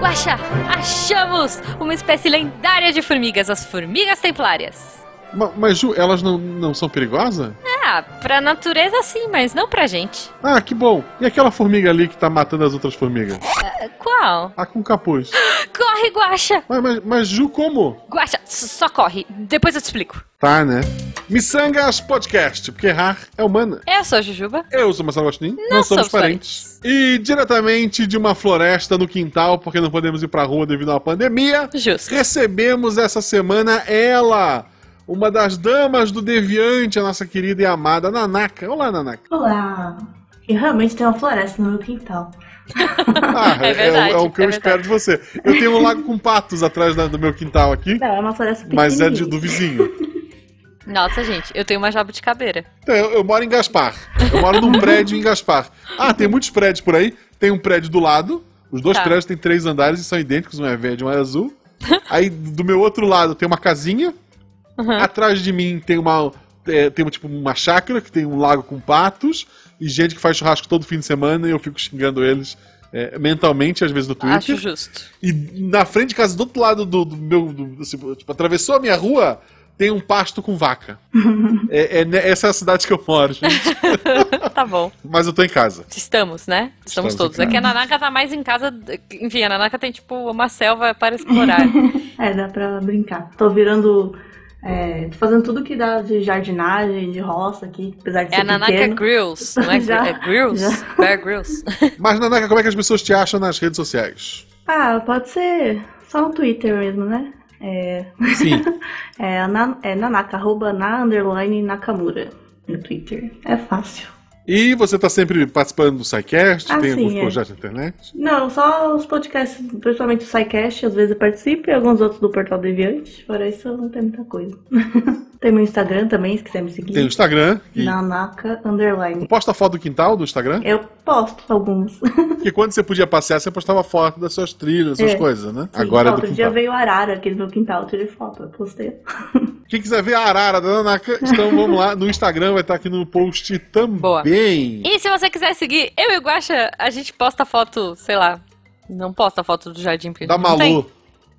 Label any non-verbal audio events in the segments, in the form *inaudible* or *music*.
Guaxa, achamos uma espécie lendária de formigas, as formigas templárias. Ma- Mas, Ju, elas não, não são perigosas? Ah, pra natureza sim, mas não pra gente. Ah, que bom. E aquela formiga ali que tá matando as outras formigas? Ah, Qual? Ah, com capuz. *gasps* Corre, Guaxa! Mas, mas, mas, Ju, como? Guaxa, só corre. Depois eu te explico. Tá, né? Missangas Podcast, porque errar é humana. Eu sou a Jujuba. Eu sou Marcelo Agostinho, Não não somos somos parentes. E diretamente de uma floresta no quintal, porque não podemos ir pra rua devido a uma pandemia, Justo. recebemos essa semana ela, uma das damas do Deviante, a nossa querida e amada Nanaka. Olá, Nanaka. Olá! E realmente tem uma floresta no meu quintal. Ah, É verdade, é, o que é eu espero de você. Eu tenho um lago com patos atrás da- do meu quintal aqui, Não, é uma floresta mas é de- do vizinho. Nossa, gente, eu tenho uma jabuticabeira. Então, eu, eu moro em Gaspar. Eu moro num prédio em Gaspar. Ah, tem muitos prédios por aí. Tem um prédio do lado. Os dois Tá. prédios têm três andares e são idênticos, um é verde e um é azul. Aí do meu outro lado tem uma casinha. Uhum. Atrás de mim tem uma. é, tem tipo uma chácara que tem um lago com patos. E gente que faz churrasco todo fim de semana e eu fico xingando eles é, mentalmente, às vezes no Twitter. Acho justo. E na frente de casa, do outro lado do, do meu. do- assim, tipo, atravessou a minha rua, tem um pasto com vaca. *laughs* É- é ne- essa é a cidade que eu moro, gente. *laughs* tá bom. Mas eu tô em casa. Estamos, né? Estamos, Estamos todos. É que a Nanaka tá mais em casa. Enfim, a Nanaka tem, tipo, uma selva para explorar. *laughs* É, dá pra brincar. Tô virando. É, tô fazendo tudo que dá de jardinagem, de roça aqui, apesar de É ser a Nanaka pequeno. Grills, *laughs* não é? Já, é Grills? já. Bear Grills. *laughs* Mas, Nanaka, como é que as pessoas te acham nas redes sociais? Ah, pode ser só no Twitter mesmo, né? É, Sim. *laughs* é, na, é nanaka, arroba na underline Nakamura no Twitter. É fácil. E você tá sempre participando do SciCast, Ah, tem sim, alguns é. projetos na internet. Não, só os podcasts, principalmente o SciCast, às vezes eu participo, e alguns outros do Portal Deviante. Fora isso, não tem muita coisa. *laughs* tem meu Instagram também, se quiser me seguir. Tem o Instagram. E... Nanaka Underline. Posta foto do quintal do Instagram? Eu posto alguns. *laughs* Porque quando você podia passear, você postava foto das suas trilhas, das suas É. coisas, né? Sim, Agora é do outro dia quintal. veio arara aqui no meu quintal, eu tirei foto, eu postei. *laughs* Quem quiser ver a arara da Nanaka, então vamos lá. No Instagram vai estar aqui no post também. E se você quiser seguir, eu e o Guaxa, a gente posta foto, sei lá. Não posta foto do jardim porque Da. Malu.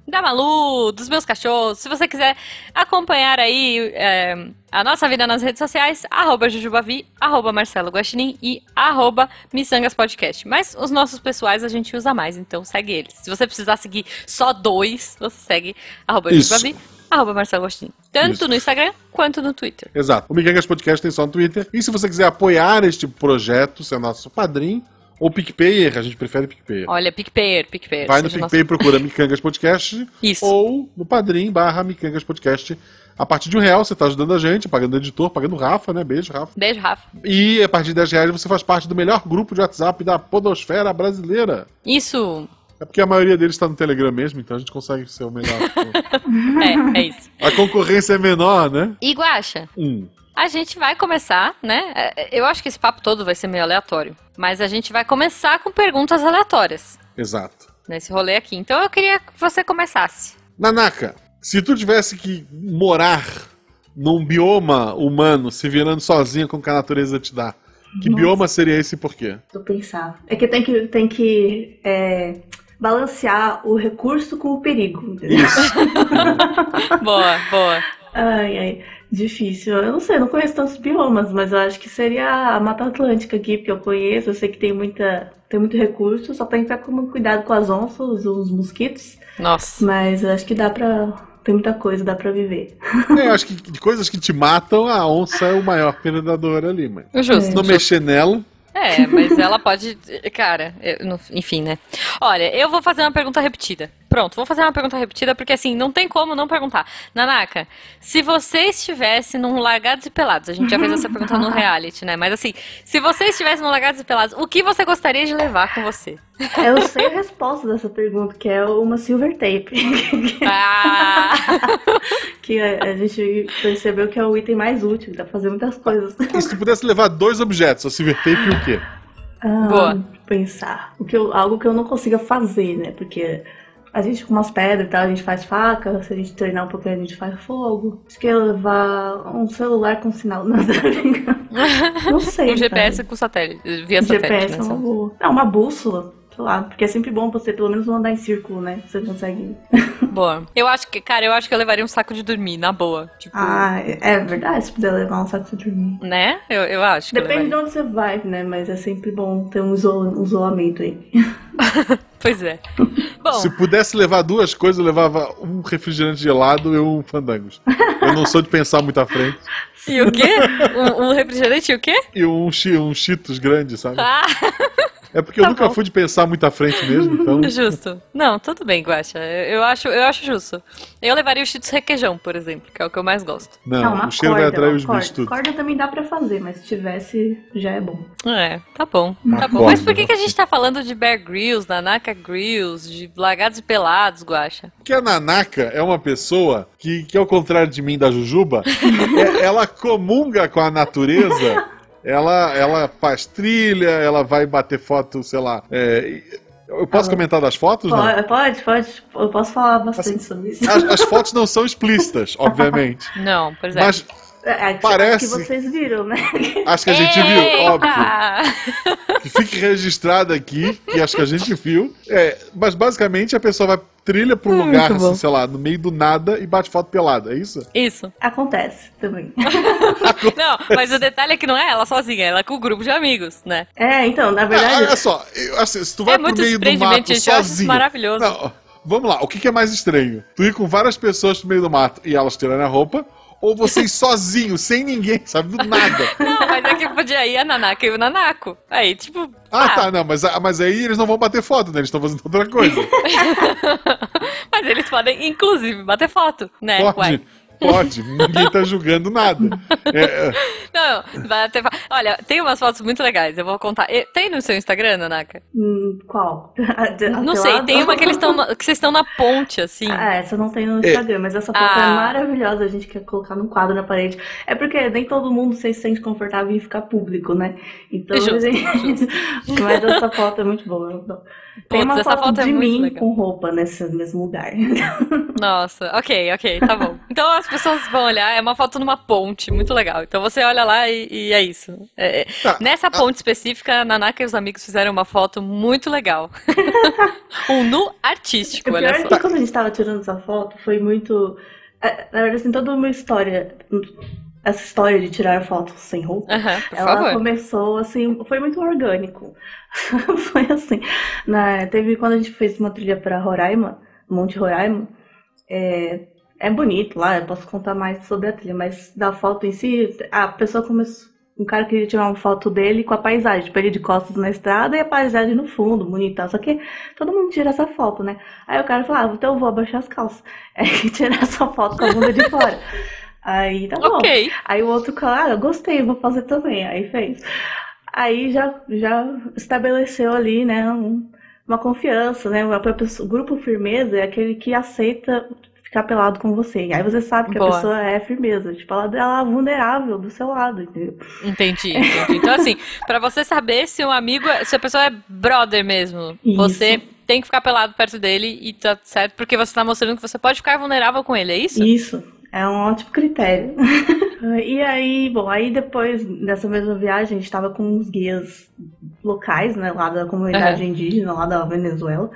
Da Malu, dos meus cachorros. Se você quiser acompanhar aí é, a nossa vida nas redes sociais, arroba Jujubavi, arroba Marcelo Guaxinim e arroba Missangas Podcast. Mas os nossos pessoais a gente usa mais, então segue eles. Se você precisar seguir só dois, você segue arroba Isso. Jujubavi, arroba Marcelo Guaxinim. Tanto Isso. no Instagram quanto no Twitter. Exato. O Miquengas Podcast tem só no Twitter. E se você quiser apoiar este projeto, ser nosso padrinho, ou PicPayer, a gente prefere PicPayer. Olha, PicPayer, PicPayer. Vai no PicPay e procura *laughs* Micangas Podcast. Isso. Ou no Padrim barra Micangas Podcast. A partir de um real você está ajudando a gente, pagando o editor, pagando o Rafa, né? Beijo, Rafa. Beijo, Rafa. E a partir de 10 reais você faz parte do melhor grupo de WhatsApp da podosfera brasileira. Isso. É porque a maioria deles está no Telegram mesmo, então a gente consegue ser o melhor. *laughs* É, é isso. a concorrência é menor, né? E Guaxa, Hum. A gente vai começar, né? É, Eu acho que esse papo todo vai ser meio aleatório. Mas a gente vai começar com perguntas aleatórias Exato. nesse rolê aqui. Então eu queria que você começasse. Nanaka, se tu tivesse que morar num bioma humano, se virando sozinha com o que a natureza te dá, que Nossa. bioma seria esse e por quê? Vou pensar. É que tem que, tem que é, balancear o recurso com o perigo. entendeu? Isso. *laughs* Boa, boa. Ai, ai, difícil. Eu não sei, eu não conheço tantos biomas, mas eu acho que seria a Mata Atlântica aqui, porque eu conheço, eu sei que tem muita, tem muito recurso, só tem que ficar com cuidado com as onças, os mosquitos, Nossa. mas eu acho que dá pra. Tem muita coisa, dá pra viver. *laughs* É, eu acho que de coisas que te matam, a onça é o maior predador ali, mas. Justo. Se não mexer nela, É, mas ela pode. Cara, eu enfim, né? Olha, eu vou fazer uma pergunta repetida. Pronto, vou fazer uma pergunta repetida porque assim, não tem como não perguntar. Nanaka, se você estivesse num Largados e Pelados, a gente já fez essa pergunta no *laughs* reality, né? Mas assim, se você estivesse num Largados e Pelados, o que você gostaria de levar com você? Eu sei a resposta dessa pergunta, que é uma silver tape. Ah! *laughs* que a, gente percebeu que é o item mais útil, dá pra fazer muitas coisas. e se tu pudesse levar dois objetos, a silver tape e o quê? Ah, Boa. Pensar. O que eu- algo que eu não consiga fazer, né? Porque A gente com umas pedras e tal, a gente faz faca, se a gente treinar um pouquinho, a gente faz fogo. Acho que eu levar um celular com sinal. *laughs* Não. *laughs* Não sei. Um GPS cara. com satélite, via satélite, GPS né? é uma boa. Não, uma bússola. Sei lá, porque é sempre bom você pelo menos não andar em círculo, né? Você consegue. *laughs* Boa. Eu acho que, cara, eu acho que eu levaria um saco de dormir, na boa. Tipo, Ah, é verdade, se puder levar um saco de dormir. né? Eu, eu acho que eu Depende de onde você vai, né? Mas é sempre bom ter um, isola- um isolamento aí. *laughs* Pois é. Bom, Se pudesse levar duas coisas, eu levava um refrigerante gelado e um fandangos. Eu não sou de pensar muito à frente. e o quê? Um, um refrigerante e o quê? E um, um Cheetos grande, sabe? Ah, É porque eu Tá nunca bom. fui de pensar muito à frente mesmo, então. *laughs* justo. Não, tudo bem, Guaxa. Eu eu acho, eu acho justo. Eu levaria o Cheetos requeijão, por exemplo, que é o que eu mais gosto. Não, o cheiro vai atrair uma os corda. bichos tudo. Corda também dá pra fazer, mas se tivesse, já é bom. É, tá bom. Uma Tá bom. corda, Mas por que, que a gente tá falando de Bear Grylls, Nanaka Grills, de Lagados e Pelados, Guaxa? Porque a Nanaka é uma pessoa que, que ao contrário de mim, da Jujuba, *laughs* é- ela comunga com a natureza. Ela, ela faz trilha, ela vai bater foto, sei lá. é, eu posso Ah, comentar das fotos? Não? Pode, pode, pode. Eu posso falar bastante sobre isso. As, as fotos não são explícitas, obviamente. Não, por exemplo. Mas É, é, Parece- que vocês viram, né? acho que a gente viu, óbvio. Que fique registrado aqui, que acho que a gente viu. É, mas basicamente a pessoa vai trilha pra um Hum, lugar, assim, sei lá, no meio do nada e bate foto pelada, é isso? Isso. Acontece também. *laughs* Não, mas o detalhe é que não é ela sozinha, ela é com o grupo de amigos, né? É, então, na verdade. olha só, eu- assim, se tu vai É pro meio do mato acho sozinho. maravilhoso. Não, vamos lá, o que, que é mais estranho? Tu ir com várias pessoas pro meio do mato e elas tirando a roupa, ou você ir sozinho, sem ninguém, sabe? Do nada. *laughs* Não, mas é que podia ir a Nanaka e o Nanako. Aí, tipo. Ah, tá, não, mas, mas aí eles não vão bater foto, né? Eles estão fazendo outra coisa. *laughs* Mas eles podem, inclusive, bater foto, né? Pode, Uai. Pode, ninguém tá julgando nada. É, é, Não, bater foto. Olha, tem umas fotos muito legais, eu vou contar. Tem no seu Instagram, Nanaka? Hum, qual? Não sei, tem uma que eles na- que vocês estão na ponte, assim. Ah, essa não tem no Instagram, mas essa foto Ah. é maravilhosa. A gente quer colocar num quadro na parede. É porque nem todo mundo se sente confortável em ficar público, né? Então, Justo, *laughs* gente... mas essa foto é muito boa. Tem Putz, uma essa foto, foto é de muito mim legal. com roupa nesse mesmo lugar. *laughs* Nossa, ok, ok, tá bom. Então as pessoas vão olhar, é uma foto numa ponte, muito legal. Então você olha lá e, e é isso. É- é- Tá. Nessa ponte específica, a Nanaka e os amigos fizeram uma foto muito legal. *laughs* um nu artístico, O olha pior é só. que quando a gente tava tirando essa foto, foi muito. é, Na verdade, assim, toda uma história. Essa história de tirar fotos sem roupa. Por Ela favor. começou assim, foi muito orgânico. *laughs* foi assim. Na, teve quando a gente fez uma trilha para Roraima, Monte Roraima. É, é bonito lá, eu posso contar mais sobre a trilha, mas da foto em si, a pessoa começou. Um cara queria tirar uma foto dele com a paisagem, tipo, ele de costas na estrada e a paisagem no fundo, bonita. Só que todo mundo tira essa foto, né? Aí o cara falou, ah, então eu vou abaixar as calças. *laughs* Aí tirar essa foto com a bunda de fora. Aí tá bom. Ok. Aí o outro cara, ah, eu gostei, vou fazer também. Aí fez. Aí já, já estabeleceu ali, né, um- uma confiança, né? O grupo firmeza é aquele que aceita ficar pelado com você. Aí você sabe que Boa. a pessoa é firmeza. Tipo, ela, ela é vulnerável do seu lado, entendeu? Entendi, *laughs* entendi. Então, assim, pra você saber se um amigo, é- se a pessoa é brother mesmo, Isso. você tem que ficar pelado perto dele e tá certo, porque você tá mostrando que você pode ficar vulnerável com ele, é isso? Isso. É um ótimo critério. *laughs* e aí, bom, aí depois dessa mesma viagem, a gente tava com uns guias locais, né, lá da comunidade indígena, lá da Venezuela.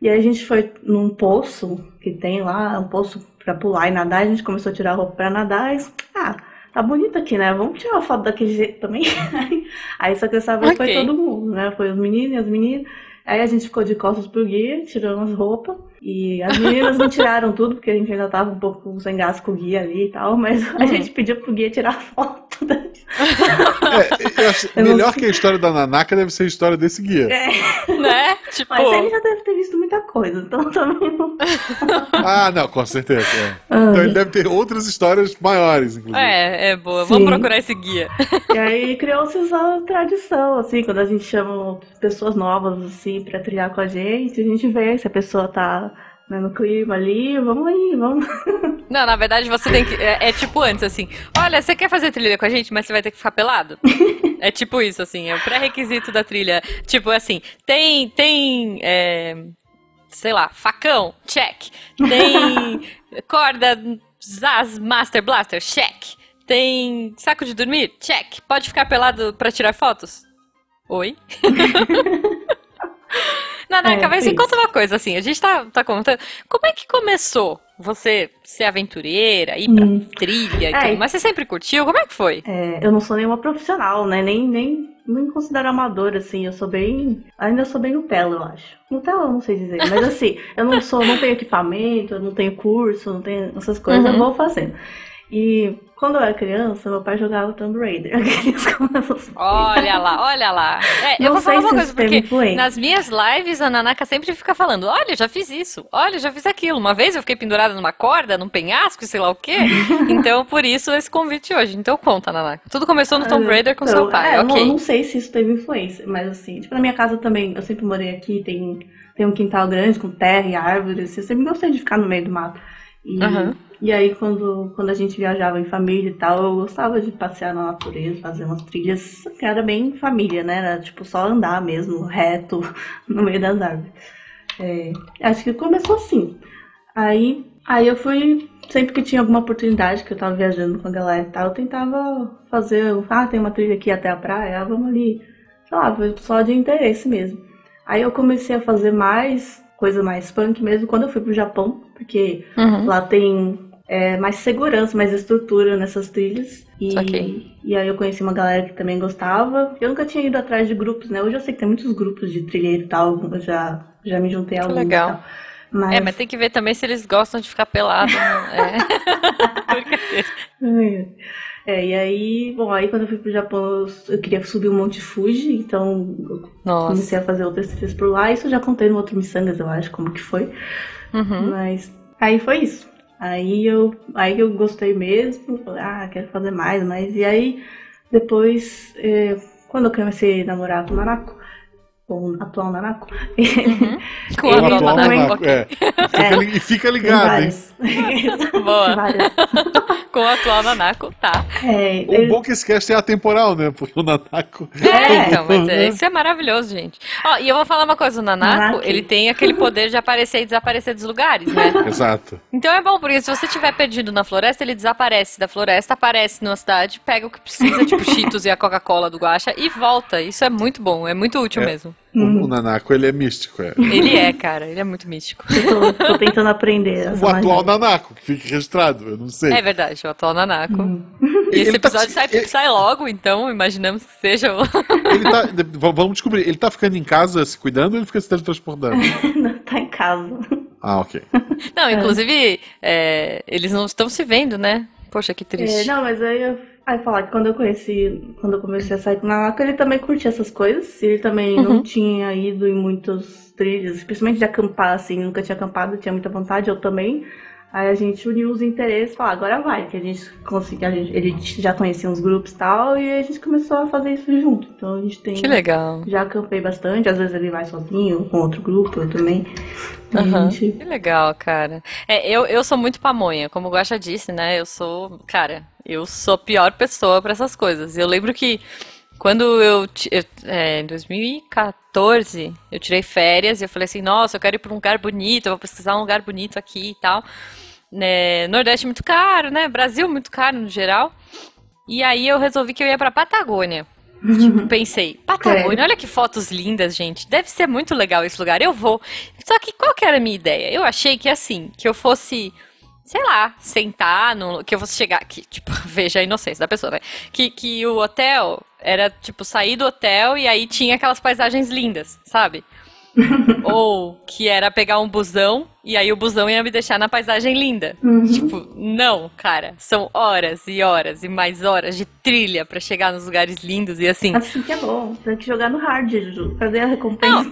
E aí a gente foi num poço que tem lá, um poço pra pular e nadar. A gente começou a tirar a roupa pra nadar e, ah, tá bonito aqui, né? Vamos tirar uma foto daquele jeito também. *laughs* aí só que dessa vez foi Ok. todo mundo, né? Foi os meninos e as meninas. Aí a gente ficou de costas pro guia, tirando as roupas. E as meninas não tiraram tudo, porque a gente ainda tava um pouco sem gás com o guia ali e tal. Mas a Uhum. gente pediu pro guia tirar foto. Da... é, eu acho- melhor que a história da Nanaka deve ser a história desse guia. Né? Tipo. Mas ele já deve ter coisa, então *laughs* também não. Ah, não, com certeza. é. Ah. Então ele deve ter outras histórias maiores, inclusive. É, é boa. Sim. Vamos procurar esse guia. E aí criou-se essa tradição, assim, quando a gente chama pessoas novas, assim, pra trilhar com a gente, a gente vê se a pessoa tá né, no clima ali, vamos aí, vamos. *laughs* Não, na verdade você tem que. É, é tipo antes, assim. Olha, você quer fazer trilha com a gente, mas você vai ter que ficar pelado? *laughs* É tipo isso, assim. É o pré-requisito da trilha. Tipo assim, tem. Tem. é, sei lá, facão, check. Tem *laughs* corda Zaz Master Blaster, check. Tem saco de dormir, check. Pode ficar pelado pra tirar fotos? Oi? *laughs* Nanaka, é, mas me conta uma coisa, assim, a gente tá, tá contando. Como é que começou você ser aventureira, ir pra hum. trilha e é, tudo? Mas você sempre curtiu? Como é que foi? É, eu não sou nenhuma profissional, né? Nem, nem, nem considero amadora, assim. Eu sou bem. Ainda sou bem Nutella, eu acho. Nutella eu não sei dizer, mas assim, *laughs* eu não sou, não tenho equipamento, eu não tenho curso, não tenho essas coisas, uhum. eu vou fazendo. E quando eu era criança, meu pai jogava Tomb Raider. *laughs* olha lá, olha lá. É, eu vou falar uma coisa, porque nas minhas lives a Nanaka sempre fica falando: olha, já fiz isso, olha, já fiz aquilo. Uma vez eu fiquei pendurada numa corda, num penhasco, sei lá o quê. *laughs* então, por isso esse convite hoje. Então conta, Nanaka. Tudo começou no Tomb Raider com então, seu pai. É, ok. Não, não sei se isso teve influência, mas assim, tipo, na minha casa também, eu sempre morei aqui, tem, tem um quintal grande com terra e árvores. Eu sempre gostei de ficar no meio do mato. E, uhum. e aí, quando, quando a gente viajava em família e tal, eu gostava de passear na natureza, fazer umas trilhas que era bem família, né? Era tipo só andar mesmo, reto, *laughs* no meio das árvores. É, acho que começou assim. Aí, aí eu fui, sempre que tinha alguma oportunidade, que eu tava viajando com a galera e tal, eu tentava fazer, ah, tem uma trilha aqui até a praia, ah, vamos ali. Sei lá, foi só de interesse mesmo. Aí eu comecei a fazer mais coisa mais punk mesmo quando eu fui pro Japão, porque uhum. lá tem é, mais segurança, mais estrutura nessas trilhas. E, okay. e aí eu conheci uma galera que também gostava. Eu nunca tinha ido atrás de grupos, né? Hoje eu sei que tem muitos grupos de trilheiro e tal, eu já, já me juntei a alguns. Legal. Mas... É, mas tem que ver também se eles gostam de ficar pelado. Né? *laughs* é. *laughs* É, e aí, bom, aí quando eu fui pro Japão, eu, queria subir o Monte Fuji, então Nossa. comecei a fazer outras trilhas por lá. Isso eu já contei no outro Missangas, eu acho, como que foi. Uhum. Mas aí foi isso. Aí eu, aí eu gostei mesmo, falei, ah, quero fazer mais, mas e aí depois, é, quando eu comecei a namorar com o Maraco, com o atual Nanako. Uhum. *laughs* Com o atual Nanako, é. é. E fica ligado, hein? *laughs* Boa. *laughs* com o atual Nanako, tá. É, o ele... bom que esse cast é atemporal, né? Porque o Nanako... É, então, mas é, isso é maravilhoso, gente. Ó, e eu vou falar uma coisa, o Nanako, ele tem aquele poder de aparecer e desaparecer dos lugares, né? *laughs* Exato. Então é bom, porque se você estiver perdido na floresta, ele desaparece da floresta, aparece numa cidade, pega o que precisa, tipo *laughs* Cheetos e a Coca-Cola do Guacha, e volta. Isso é muito bom, é muito útil é. mesmo. O, o, Nanako, ele é místico, é. Ele é, cara, ele é muito místico. Eu tô, tô tentando aprender. O atual Nanako, que fique registrado, eu não sei. É verdade, o atual Nanako. Hum. E esse tá episódio tá, sai, ele... sai logo, então imaginamos que seja o... Ele tá, vamos descobrir, ele tá ficando em casa se cuidando ou ele fica se teletransportando? *laughs* não, tá em casa. Ah, ok. Não, inclusive, é, eles não estão se vendo, né? Poxa, que triste. É, não, mas aí eu Aí falar que quando eu conheci, quando eu comecei a sair com o Nanaka, ele também curtia essas coisas. Ele também uhum. não tinha ido em muitos trilhos, principalmente de acampar, assim, nunca tinha acampado, tinha muita vontade, eu também. Aí a gente uniu os interesses e falou, agora vai, que a gente conseguiu, a gente, ele já conhecia uns grupos e tal, e a gente começou a fazer isso junto. Então a gente tem. Que legal. Já acampei bastante, às vezes ele vai sozinho, com outro grupo, eu também. Uhum. Gente... Que legal, cara. É, eu, eu sou muito pamonha, como o Guaxa disse, né? Eu sou, cara, eu sou a pior pessoa para essas coisas. Eu lembro que quando eu, eu é, em 2014, eu tirei férias e eu falei assim, nossa, eu quero ir para um lugar bonito, eu vou pesquisar um lugar bonito aqui e tal. Né, Nordeste muito caro, né? Brasil muito caro no geral. E aí eu resolvi que eu ia para Patagônia. Tipo, pensei, Patagônia, é. olha que fotos lindas, gente. Deve ser muito legal esse lugar. Eu vou. Só que qual que era a minha ideia? Eu achei que assim, que eu fosse sei lá, sentar no. Que eu fosse chegar aqui, *laughs* tipo, veja a inocência da pessoa, né? Que, que o hotel era, tipo, sair do hotel e aí tinha aquelas paisagens lindas, sabe? *laughs* Ou que era pegar um busão e aí o busão ia me deixar na paisagem linda. Uhum. Tipo, não, cara. São horas e horas e mais horas de trilha para chegar nos lugares lindos e assim. Assim que é bom. Tem que jogar no hard, Ju. Fazer a recompensa.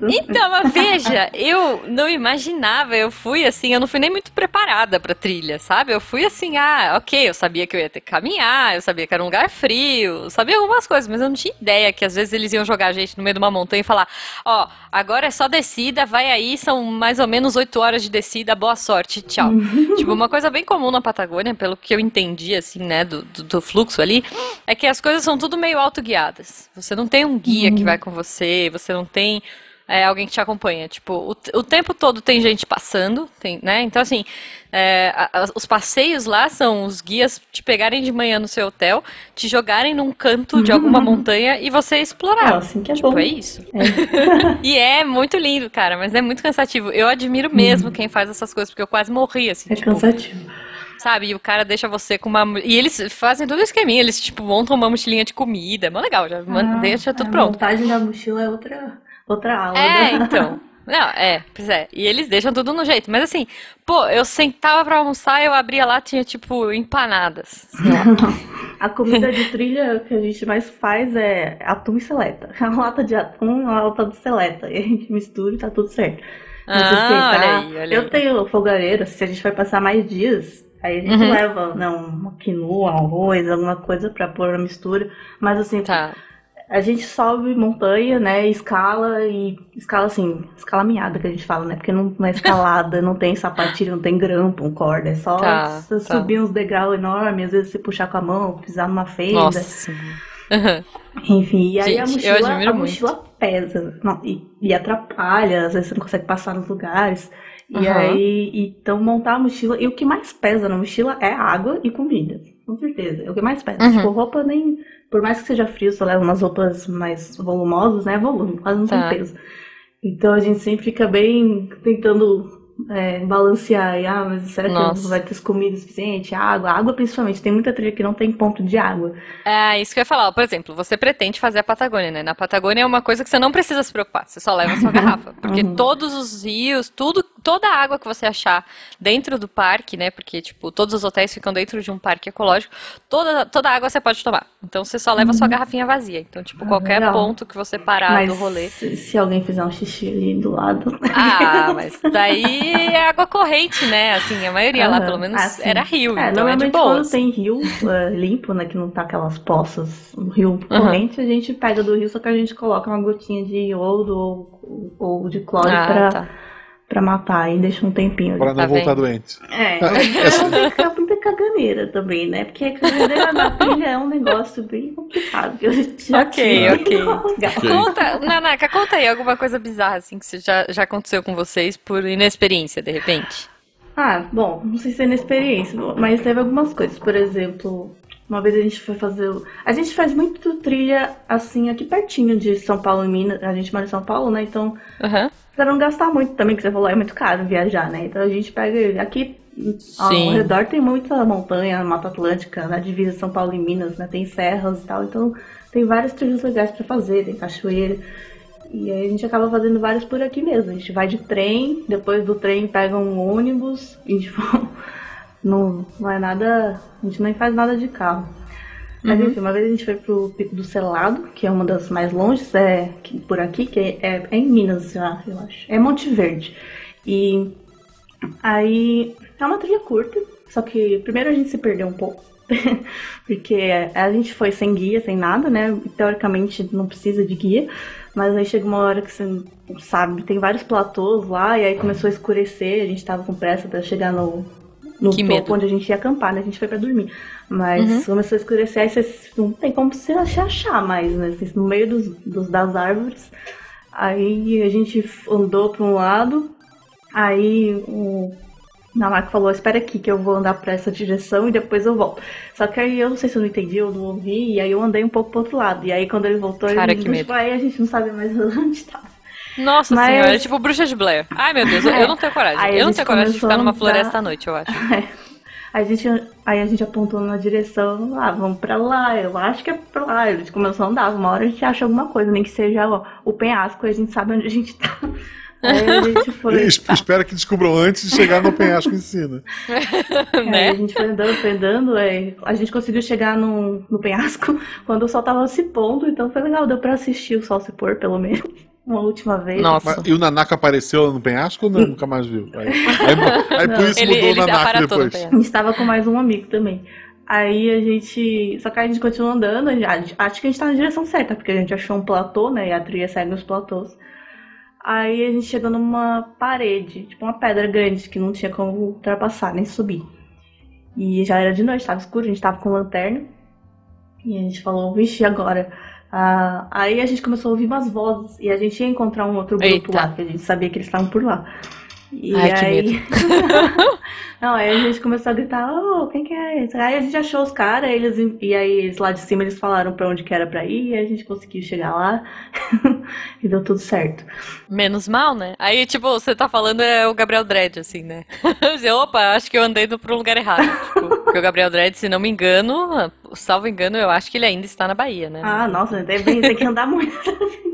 Não. Então, mas veja, eu não imaginava. Eu fui assim, eu não fui nem muito preparada pra trilha, sabe? Eu fui assim, ah, ok, eu sabia que eu ia ter que caminhar, eu sabia que era um lugar frio, sabia algumas coisas, mas eu não tinha ideia que às vezes eles iam jogar a gente no meio de uma montanha e falar: ó, oh, agora é só descida, vai aí, são mais ou menos oito horas de descida, boa sorte, tchau. Uhum. tipo, uma coisa bem comum na Patagônia, pelo que eu entendi, assim, né, do, do, do fluxo ali, é que as coisas são tudo meio autoguiadas. Você não tem um guia uhum. que vai com você, você não tem é alguém que te acompanha. Tipo, o, o tempo todo tem gente passando, tem, né? Então, assim, é, a, a, os passeios lá são os guias te pegarem de manhã no seu hotel, te jogarem num canto de alguma *laughs* montanha e você explorar. É, assim que é tipo, bom. é isso. *laughs* e é muito lindo, cara, mas é muito cansativo. Eu admiro mesmo quem faz essas coisas, porque eu quase morri, assim. É tipo, cansativo. Sabe? E o cara deixa você com uma. E eles fazem todo o esqueminha, eles, tipo, montam uma mochilinha de comida. É mó legal, já Ah, deixa tudo a pronto. montagem da mochila é outra, outra aula. É, né? então. *laughs* Não, é, pois é. E eles deixam tudo no jeito. Mas assim, pô, eu sentava pra almoçar, eu abria lá, tinha tipo empanadas. *laughs* A comida de trilha que a gente mais faz é atum e seleta. *laughs* Uma lata de atum, uma lata de seleta. E a gente mistura e tá tudo certo. Mas, assim, Ah, olha tá? aí, olha Eu aí. tenho fogareiro, se a gente vai passar mais dias, aí a gente Uhum. leva né, uma quinoa, arroz, alguma coisa pra pôr na mistura. Mas assim, Tá. A gente sobe montanha, né? Escala e escala assim, escala minhada que a gente fala, né? Porque não, não é escalada, não tem sapatilha, não tem grampo, um corda, é só Tá, tá. subir uns degraus enormes, às vezes você puxar com a mão, pisar numa fenda. Nossa. Uhum. *laughs* Enfim, e aí a Gente, eu mochila, a muito. mochila pesa não, e, e atrapalha, às vezes você não consegue passar nos lugares. E Aham. aí, então montar a mochila. E o que mais pesa na mochila é água e comida. Com certeza. É o que mais pesa. Uhum. Tipo, roupa nem. Por mais que seja frio, você leva umas roupas mais volumosas, né? Volume, quase não Tá. tem peso. Então a gente sempre fica bem tentando é, balancear. E, ah, mas será que Nossa. vai ter comida suficiente? Água, água principalmente. Tem muita trilha que não tem ponto de água. É isso que eu ia falar. Por exemplo, você pretende fazer a Patagônia, né? Na Patagônia é uma coisa que você não precisa se preocupar. Você só leva a sua *laughs* garrafa. Porque Uhum. todos os rios, tudo, toda a água que você achar dentro do parque, né? Porque, tipo, todos os hotéis ficam dentro de um parque ecológico. Toda, toda a água você pode tomar. Então você só leva sua garrafinha vazia. Então, tipo, Ah, qualquer ponto que você parar mas do rolê. se, se alguém fizer um xixi ali do lado. Ah, *laughs* mas daí é água corrente, né? Assim, a maioria lá, Aham. pelo menos, Ah, sim. era rio. É, então é de normalmente boa. quando tem rio é, limpo, né, que não tá aquelas poças, um rio corrente, a gente pega do rio, só que a gente coloca uma gotinha de iodo ou, ou de cloro Ah, pra, tá. Pra matar e deixa um tempinho. Pra não Tá voltar vendo? doente. É, essa- ela tem que ficar muita caganeira também, né? Porque a caganeira na trilha é um negócio bem complicado. que Eu já Ok, ok. Conta, Nanaka, conta aí alguma coisa bizarra, assim, que já, já aconteceu com vocês por inexperiência, de repente. Ah, bom, não sei se é na experiência, mas teve algumas coisas. Por exemplo, uma vez a gente foi fazer. o- A gente faz muito trilha assim aqui pertinho de São Paulo e Minas. A gente mora em São Paulo, né? Então, Aham. Pra não gastar muito também, que você falou, é muito caro viajar, né? Então a gente pega. Aqui ao Sim. redor tem muita montanha, Mata Atlântica, na divisa São Paulo e Minas, né? Tem serras e tal. Então tem várias trilhas legais pra fazer, tem cachoeira. E aí a gente acaba fazendo vários por aqui mesmo. A gente vai de trem, depois do trem pega um ônibus e tipo, *laughs* não, não é nada. A gente nem faz nada de carro. Mas enfim, uma vez a gente foi pro Pico do Selado, que é uma das mais longes, é que- por aqui, que é, é- é em Minas já, eu acho. É Monte Verde. E aí é uma trilha curta, só que primeiro a gente se perdeu um pouco. *laughs* Porque a gente foi sem guia, sem nada, né? Teoricamente não precisa de guia, mas aí chega uma hora que você não sabe, tem vários platôs lá, e aí começou a escurecer, a gente tava com pressa pra chegar no, no Que topo medo. onde a gente ia acampar, né? A gente foi pra dormir. Mas Uhum. começou a escurecer, aí você não tem como você se achar mais, né? Você, no meio dos, dos- das árvores. Aí a gente andou pra um lado, aí o Namako falou, espera aqui que eu vou andar pra essa direção e depois eu volto. Só que aí eu não sei se eu não entendi, eu não ouvi, e aí eu andei um pouco pro outro lado. E aí quando ele voltou, Cara, ele que tipo, aí a gente não sabe mais *laughs* onde tá. Nossa Mas- senhora, é tipo bruxa de Blair. Ai, meu Deus, eu, eu não tenho coragem. Aí eu não tenho coragem de ficar numa floresta à noite, eu acho. *laughs* Aí a gente, aí a gente apontou na direção, ah, vamos pra lá, eu acho que é pra lá. A gente começou a andar, uma hora a gente acha alguma coisa, nem que seja ó, o penhasco, a gente sabe onde a gente tá. *laughs* Aí a gente foi. Es- Espero que descubram antes de chegar no penhasco em si, *laughs* né? Aí né? a gente foi andando, foi andando, aí a gente conseguiu chegar no, no penhasco quando o sol tava se pondo, então foi legal, deu pra assistir o sol se pôr, pelo menos, uma última vez. Nossa. Mas- e o Nanaka apareceu no penhasco ou não, nunca mais viu? Aí, aí- *laughs* aí por isso Ele, mudou ele o Nanaka aparatou no depois. penhasco. A gente tava com mais um amigo também. Aí a gente. Só que a gente continuou andando, já, acho que a gente tá na direção certa, porque a gente achou um platô, né? E a trilha segue os platôs. Aí a gente chegou numa parede, tipo uma pedra grande, que não tinha como ultrapassar, nem subir. E já era de noite, tava escuro, a gente tava com lanterna. E a gente falou, vixe, e agora? Ah, aí a gente começou a ouvir umas vozes e a gente ia encontrar um outro grupo Eita. lá, que a gente sabia que eles estavam por lá. E Ai, que aí. *laughs* Não, aí a gente começou a gritar, ô, quem que é esse? Aí a gente achou os caras, eles, e aí eles lá de cima eles falaram pra onde que era pra ir, e a gente conseguiu chegar lá *laughs* e deu tudo certo. Menos mal, né? Aí, tipo, você tá falando é o Gabriel Dredd, assim, né? *laughs* Você, Opa, acho que eu andei pro lugar errado. Tipo, porque o Gabriel Dredd, se não me engano, salvo engano, eu acho que ele ainda está na Bahia, né? Ah, nossa, deve ter que andar muito.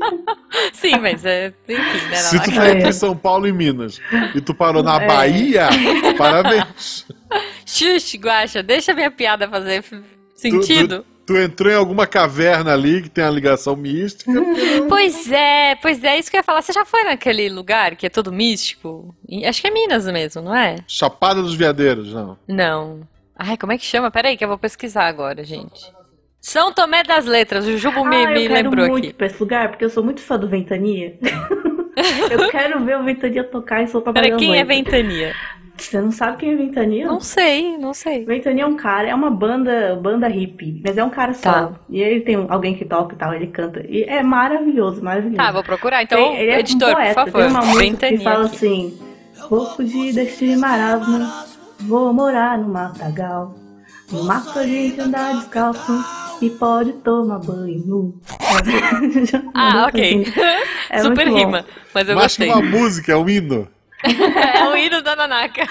*laughs* Sim, mas é. Enfim, né? Se tu tá entre São Paulo e Minas e tu parou na É. Bahia, *laughs* parabéns. Xuxa, Guaxa, deixa a minha piada fazer sentido. Tu entrou em alguma caverna ali que tem uma ligação mística. *laughs* Pois é, pois é, isso que eu ia falar. Você já foi naquele lugar que é todo místico? Acho que é Minas mesmo, não é? Chapada dos Veadeiros, não. Não. Ai, como é que chama? Peraí, que eu vou pesquisar agora, gente. São Tomé das Letras, o Jubo me, ah, me eu quero lembrou muito aqui. pra esse lugar, porque eu sou muito fã do Ventania. *laughs* eu quero ver o Ventania tocar e soltar Peraí, Barão quem é. Ventania? Você não sabe quem é Ventania? Não sei, não sei. Ventania é um cara, é uma banda, banda hippie, mas é um cara só. Tá. E ele tem alguém que toca e tal, ele canta. E é maravilhoso, maravilhoso. Tá, vou procurar. Então, Tem- ele é editor, um poeta, por favor. Tem uma música Ventania. que fala aqui. assim: Vou fugir deste marasmo, vou morar no matagal. No mato a gente anda descalço e pode tomar banho nu. *laughs* Ah, ok. É Super bom. rima, mas eu Mais que gostei. uma música, é um hino. *laughs* É o hino da Nanaka.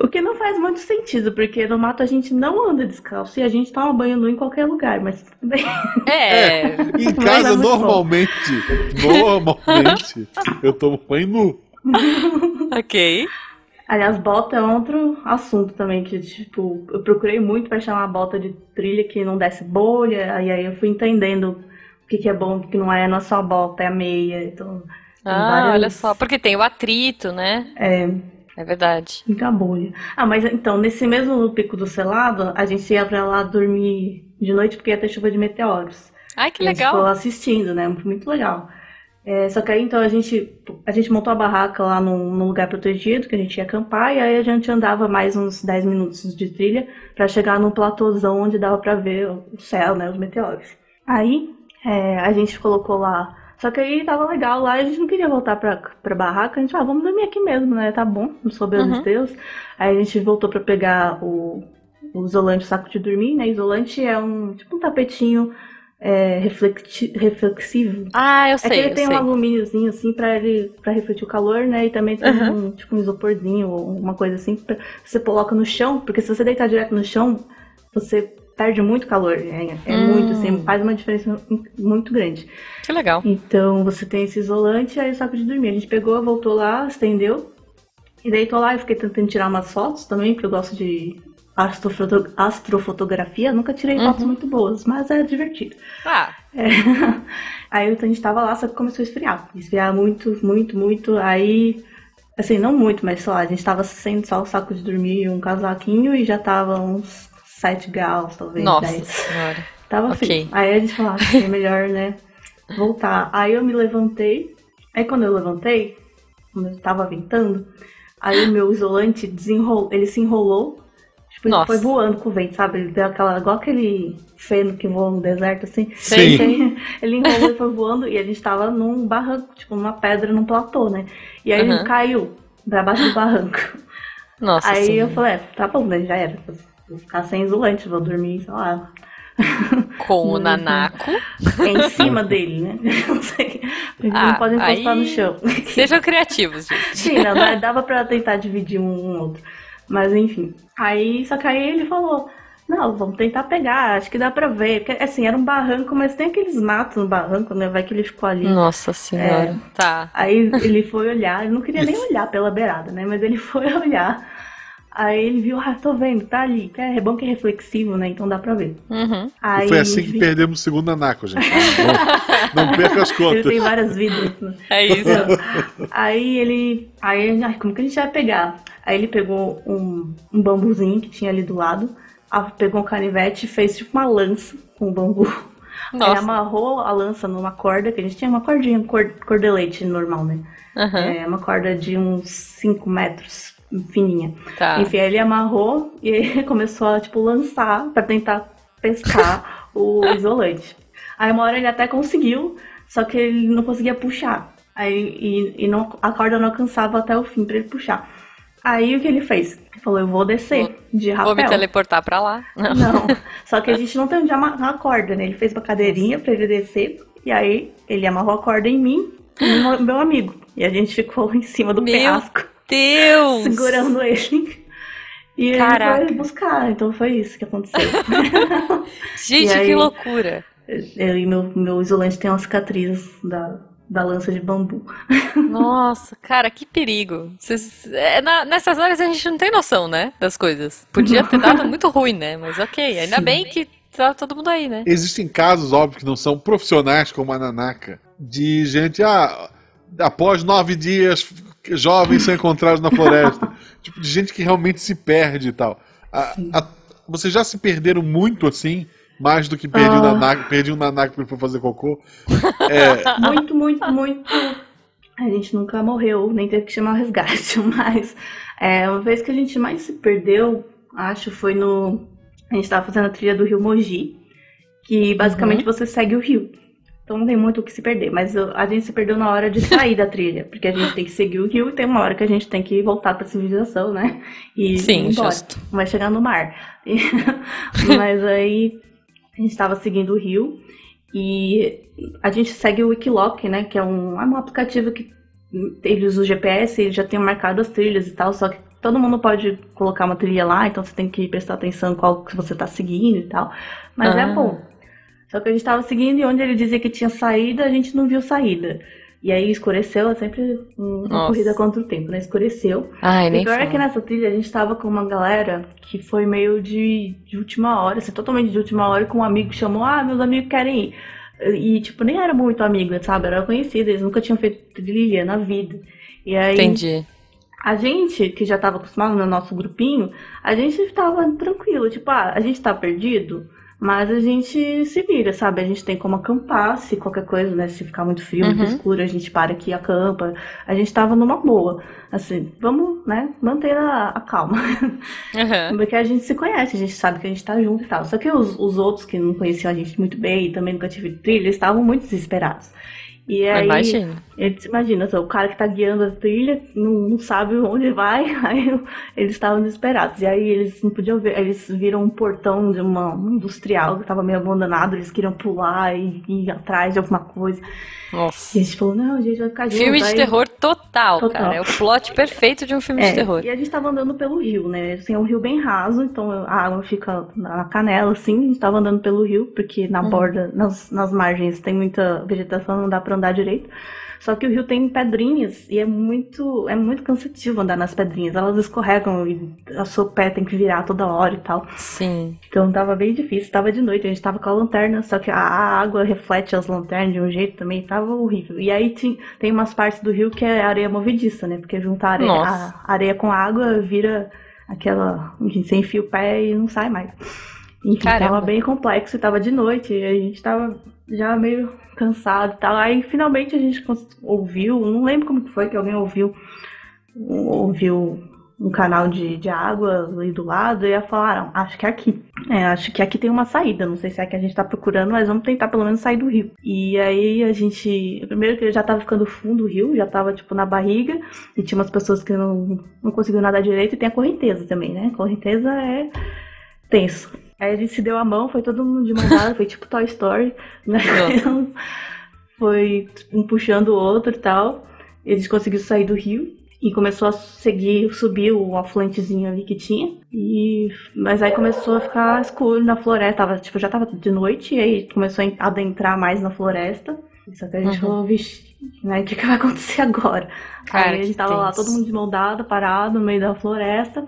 O que não faz muito sentido, porque no mato a gente não anda descalço e a gente toma banho nu em qualquer lugar, mas tudo bem. É. *laughs* Em Mas casa, é muito bom. normalmente, normalmente, eu tomo banho nu. ok. Aliás, bota é outro assunto também, que tipo, eu procurei muito pra achar uma bota de trilha que não desse bolha, e aí eu fui entendendo o que, que é bom, o que, que não é, não é só a bota, é a meia, então Ah, olha só. Porque tem o atrito, né? é É verdade. muita bolha. Ah, mas então, nesse mesmo pico do selado, a gente ia pra lá dormir de noite porque ia ter chuva de meteoros. Ai, que E a gente ficou legal. assistindo, né? Muito legal. É, só que aí então a gente, a gente montou a barraca lá num, num lugar protegido, que a gente ia acampar, e aí a gente andava mais uns 10 minutos de trilha pra chegar num platôzão onde dava pra ver o céu, né? Os meteoros. Aí é, a gente colocou lá. Só que aí tava legal lá, a gente não queria voltar pra, pra barraca, a gente, ah, vamos dormir aqui mesmo, né? Tá bom, não soube Uhum. Deus. Aí a gente voltou pra pegar o, o isolante, o saco de dormir, né? Isolante é um tipo um tapetinho é, reflecti- reflexivo. Ah, eu É que sei, ele tem sei. um alumíniozinho assim pra ele para refletir o calor, né? E também tem um tipo um isoporzinho ou uma coisa assim pra você coloca no chão, porque se você deitar direto no chão, você perde muito calor. É, é Hum. muito assim, faz uma diferença muito grande. Que legal. Então você tem esse isolante e aí o saco de dormir. A gente pegou, voltou lá, estendeu e deitou lá. Eu fiquei tentando tirar umas fotos também, porque eu gosto de astrofoto- astrofotografia. Nunca tirei Uhum. fotos muito boas, mas é divertido. Ah, É. *laughs* Aí a gente tava lá, só que começou a esfriar. Esfriar muito, muito, muito. Aí, assim, não muito, mas sei lá, a gente tava sem só o saco de dormir e um casaquinho e já tava uns 7 graus, talvez. nossa 10. senhora. Tava Ok. frio. Aí a gente falou, ah, é melhor, né, voltar. Aí eu me levantei. Aí quando eu levantei, quando eu tava ventando, aí o meu isolante desenrolou, ele se enrolou. Tipo, ele Nossa. foi voando com o vento, sabe? Ele deu aquela, igual aquele feno que voa no deserto, assim. Sim. sei. *laughs* Ele enrolou e foi voando e a gente tava num barranco, tipo, numa pedra, num platô, né? E aí Aham. ele caiu pra baixo do barranco. Nossa aí eu senhora. falei, é, tá bom, né? Já era. Vou ficar sem isolante, vou dormir, sei lá, *laughs* Com o Nanako. em cima dele, né? *laughs* Não sei. Eles Ah, não podem encostar aí- no chão. Sejam criativos, gente. Sim, não, dava pra tentar dividir um um outro. Mas enfim. Aí, só que aí ele falou. Não, vamos tentar pegar, acho que dá pra ver. Porque, assim, era um barranco, mas tem aqueles matos no barranco, né? Vai que ele ficou ali. Nossa senhora. Tá. Aí ele foi olhar, ele não queria nem olhar pela beirada, né? Mas ele *laughs* foi olhar. Aí ele viu, ah, tô vendo, tá ali. É bom que é reflexivo, né? Então dá pra ver. Uhum. Aí foi assim que vi- perdemos o segundo Anaco, gente. Não, não perca as *laughs* Ele contas. tem várias vidas. Né? *laughs* É isso. Aí ele. Aí, ai, como que a gente vai pegar? Aí ele pegou um, um bambuzinho que tinha ali do lado, pegou um canivete e fez tipo uma lança com o bambu. Aí Nossa. amarrou a lança numa corda, que a gente tinha uma cordinha, um cor, cordelete normal, né? Aham. É uma corda de uns 5 metros, fininha. Tá. Enfim, aí ele amarrou e ele *laughs* começou a, tipo, lançar pra tentar pescar *laughs* o isolante. Aí uma hora ele até conseguiu, só que ele não conseguia puxar. Aí e, e não, a corda não alcançava até o fim para ele puxar. Aí o que ele fez? Ele falou, eu vou descer Vou- de rapel. Vou me teleportar pra lá. Não. *laughs* Não, só que a gente não tem onde amarrar a corda, né? Ele fez uma cadeirinha pra ele descer, e aí ele amarrou a corda em mim e no meu amigo. E a gente ficou em cima do Meu penhasco, Deus! segurando ele. E ele Caraca. foi buscar, então foi isso que aconteceu. *laughs* Gente, aí? que loucura. eu e meu, meu isolante tem uma cicatriz da, da lança de bambu. *laughs* Nossa, cara, que perigo. Vocês- é, na- nessas horas a gente não tem noção, né? Das coisas. Podia ter dado muito ruim, né? Mas ok, ainda Sim. bem que tá todo mundo aí, né? Existem casos, óbvio, que não são profissionais, como a Nanaka, de gente, ah, após nove dias, jovens são encontrados na floresta. *laughs* tipo, de gente que realmente se perde e tal. A- a- vocês já se perderam muito assim? Mais do que perdi, o Ah. Nanaka, perdi um Nanaka porque ele foi fazer cocô? *laughs* É, Muito, muito, muito. A gente nunca morreu, nem teve que chamar o resgate, *laughs* mas é, uma vez que a gente mais se perdeu, acho, foi no. A gente tava fazendo a trilha do Rio Mogi, que basicamente você segue o rio. Então não tem muito o que se perder, mas a gente se perdeu na hora de sair da trilha, porque a gente tem que seguir o rio e tem uma hora que a gente tem que voltar pra civilização, né? E Sim, justo. Vai chegar no mar. E- *laughs* mas aí a gente tava seguindo o rio e a gente segue o Wikiloc, né? Que é um, é um aplicativo que ele usa o GPS, ele já tem marcado as trilhas e tal, só que todo mundo pode colocar uma trilha lá, então você tem que prestar atenção qual que você tá seguindo e tal. Mas é Ah. bom. Só que a gente tava seguindo e onde ele dizia que tinha saída, a gente não viu saída. E aí escureceu, é sempre um- uma Nossa. corrida contra o tempo, né? Escureceu. Ai, E pior é que nessa trilha a gente tava com uma galera que foi meio de, de última hora, assim, totalmente de última hora, com um amigo que chamou, ah, meus amigos querem ir. E, tipo, nem era muito amigo, sabe? Era conhecido, eles nunca tinham feito trilha na vida. E aí, Entendi. a gente, que já tava acostumado no nosso grupinho, a gente tava tranquilo, tipo, ah, a gente tá perdido, mas a gente se vira, sabe? A gente tem como acampar, se qualquer coisa, né? Se ficar muito frio, muito Uhum. escuro, a gente para aqui e acampa. A gente tava numa boa. Assim, vamos, né, manter a, a calma. Aham. *laughs* Porque a gente se conhece, a gente sabe que a gente tá junto e tal. Só que os, os outros que não conheciam a gente muito bem e também nunca tive trilha, estavam muito desesperados. E aí, Imagina. eles, imagina, só, o cara que tá guiando a trilha não, não sabe onde vai, *laughs* aí eles estavam desesperados. E aí eles não podiam ver, eles viram um portão de uma um industrial que tava meio abandonado, eles queriam pular e ir atrás de alguma coisa. Nossa. E a gente falou, não, a gente vai ficar junto. Filme de Aí- terror total, Total. cara. É o plot perfeito de um filme de É, terror. E a gente tava andando pelo rio, né? Assim, é um rio bem raso, então a água fica na canela, assim. A gente tava andando pelo rio, porque na Uhum. borda, nas, nas margens, tem muita vegetação, não dá pra andar direito. Só que o rio tem pedrinhas e é muito, é muito cansativo andar nas pedrinhas. Elas escorregam e o seu pé tem que virar toda hora e tal. Sim. Então tava bem difícil. Tava de noite, a gente tava com a lanterna, só que a água reflete as lanternas de um jeito também, tava horrível. E aí tem, tem umas partes do rio que é areia movediça, né? Porque juntar areia, a areia com água vira aquela. Enfim, você enfia o pé e não sai mais. Enfim, Caramba. tava bem complexo tava de noite, e a gente tava já meio cansado e tal. Aí finalmente a gente ouviu, não lembro como que foi que alguém ouviu, ouviu um canal de, de água ali do lado e falaram, acho que é aqui. É, acho que aqui tem uma saída. Não sei se é a que a gente tá procurando, mas vamos tentar pelo menos sair do rio. E aí a gente. Primeiro que já tava ficando fundo o rio, já tava tipo na barriga, e tinha umas pessoas que não, não conseguiam nadar direito, e tem a correnteza também, né? Correnteza é tenso. Aí a gente se deu a mão, foi todo mundo de mão dada, foi tipo Toy Story, né? *laughs* Foi um puxando o outro e tal. E a gente conseguiu sair do rio e começou a seguir, subir o afluentezinho ali que tinha. E mas aí começou a ficar escuro na floresta, tava, tipo, já tava de noite e aí começou a adentrar mais na floresta. Só que a gente Uhum. falou, vixe, né, o que, que vai acontecer *laughs* agora? Cara, aí a gente tava lá, todo mundo de mão dada, parado no meio da floresta.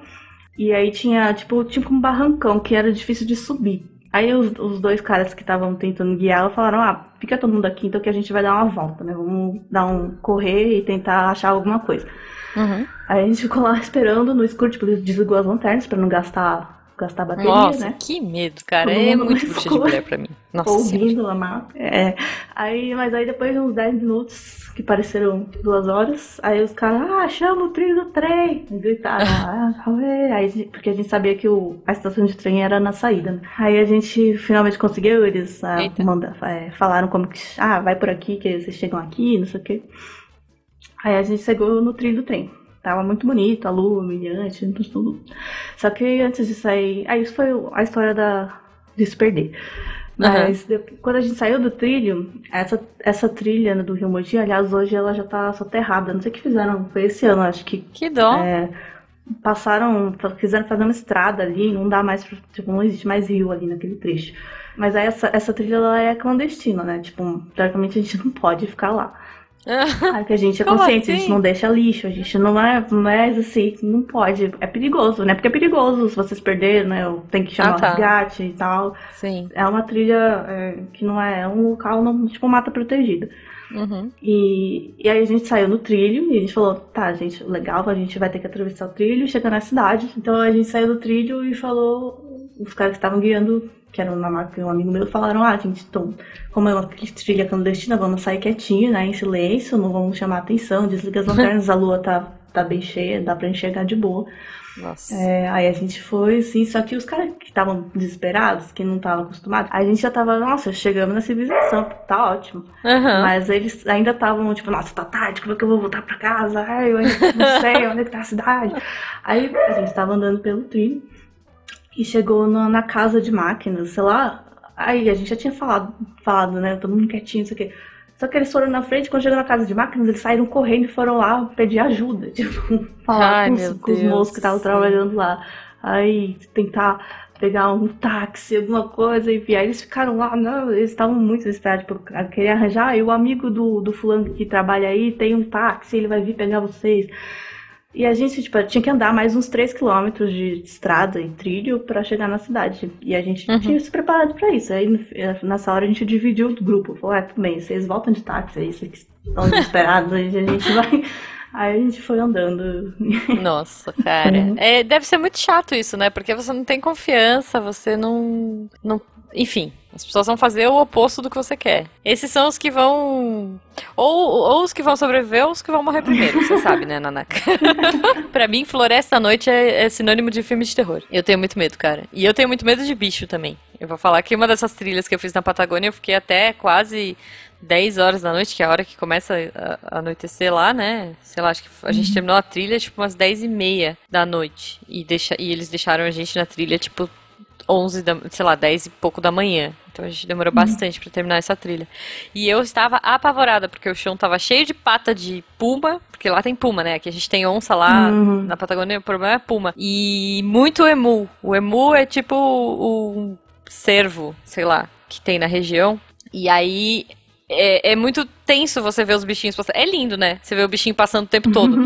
E aí tinha, tipo, tipo um barrancão que era difícil de subir. Aí os, os dois caras que estavam tentando guiar ela falaram, ah, fica todo mundo aqui, então que a gente vai dar uma volta, né? Vamos dar um correr e tentar achar alguma coisa. Uhum. Aí a gente ficou lá esperando no escuro, tipo, desligou as lanternas pra não gastar gastar bateria, Nossa, né? que medo, cara. É muito bruxa de mulher *laughs* pra mim. Nossa senhora. ouvindo a mapa. É. Aí, mas aí depois de uns 10 minutos, que pareceram duas horas, aí os caras, ah, chama o trilho do trem! E gritaram, *laughs* ah, ué. aí, porque a gente sabia que o, a estação de trem era na saída. Né? Aí a gente finalmente conseguiu, eles ah, manda, é, falaram como que, ah, vai por aqui, que vocês chegam aqui, não sei o quê. Aí a gente chegou no trilho do trem. Tava muito bonito, a lua, brilhante, tudo. Só que antes de sair. Aí isso foi a história da, de se perder. Mas de- quando a gente saiu do trilho, essa, essa trilha do Rio Mogi, aliás, hoje ela já tá soterrada. Não sei o que fizeram, foi esse ano, acho que Que dó. é, passaram, quiseram fazer uma estrada ali, não dá mais, tipo, não existe mais rio ali naquele trecho. Mas aí essa, essa trilha ela é clandestina, né? Tipo, teoricamente a gente não pode ficar lá. Aí que a gente é Como consciente, a assim? gente não deixa lixo, a gente não é, é assim, não pode. É perigoso, né? Porque é perigoso se vocês perderem, né? Tem que chamar Ah, tá. o resgate e tal. Sim. É uma trilha é, que não é, é um local, não, tipo, mata protegida. Uhum. E, e aí a gente saiu no trilho e a gente falou, tá, gente, legal, a gente vai ter que atravessar o trilho e chegar na cidade. Então a gente saiu do trilho e falou, os caras que estavam guiando, que eram na um amigo meu, falaram, ah, gente, então, como é uma trilha clandestina, vamos sair quietinho, né, em silêncio, não vamos chamar atenção, desliga as lanternas, a lua tá, tá bem cheia, dá pra enxergar de boa. Nossa. É, aí a gente foi, sim, só que os caras que estavam desesperados, que não estavam acostumados, a gente já tava, nossa, chegamos na civilização, tá ótimo. Aham. Mas eles ainda estavam, tipo, nossa, tá tarde, como é que eu vou voltar pra casa? Ai, eu ainda não *laughs* sei onde é que tá a cidade. Aí a gente tava andando pelo trilho e chegou na, na casa de máquinas, sei lá. Aí a gente já tinha falado, falado, né? Todo mundo quietinho, isso aqui. Só que eles foram na frente, quando chegou na casa de máquinas, eles saíram correndo e foram lá pedir ajuda. *laughs* Tipo, falar Ai, com, os, com os moços que estavam trabalhando lá. Aí tentar pegar um táxi, alguma coisa, enfim. Aí eles ficaram lá, não, eles estavam muito desesperados, tipo, querer arranjar. E o amigo do, do fulano que trabalha aí tem um táxi, ele vai vir pegar vocês. E a gente, tipo, tinha que andar mais uns 3 quilômetros de estrada e trilho pra chegar na cidade. E a gente Uhum. tinha se preparado pra isso. Aí nessa hora a gente dividiu o grupo. Falou, ah, tudo bem, vocês voltam de táxi aí, vocês estão desesperados, aí a gente *laughs* vai. Aí a gente foi andando. Nossa, cara. Uhum. É, deve ser muito chato isso, né? Porque você não tem confiança, você não, não. Enfim, as pessoas vão fazer o oposto do que você quer. Esses são os que vão. Ou, ou os que vão sobreviver ou os que vão morrer primeiro, você sabe, né, Nanaka? *laughs* pra mim, Floresta à Noite é, é sinônimo de filme de terror. Eu tenho muito medo, cara. E eu tenho muito medo de bicho também. Eu vou falar que uma dessas trilhas que eu fiz na Patagônia, eu fiquei até quase 10 horas da noite, que é a hora que começa a, a anoitecer lá, né? Sei lá, acho que a gente terminou a trilha tipo umas 10 e meia da noite. E, deixa, e eles deixaram a gente na trilha tipo 11 da, sei lá, 10 e pouco da manhã. Então a gente demorou bastante pra terminar essa trilha. E eu estava apavorada, porque o chão tava cheio de pata de puma, porque lá tem puma, né? Aqui a gente tem onça lá Uhum. na Patagônia, o problema é puma. E muito emu. O emu é tipo um cervo, sei lá, que tem na região. E aí é, é muito tenso você ver os bichinhos passando. É lindo, né? Você vê o bichinho passando o tempo todo.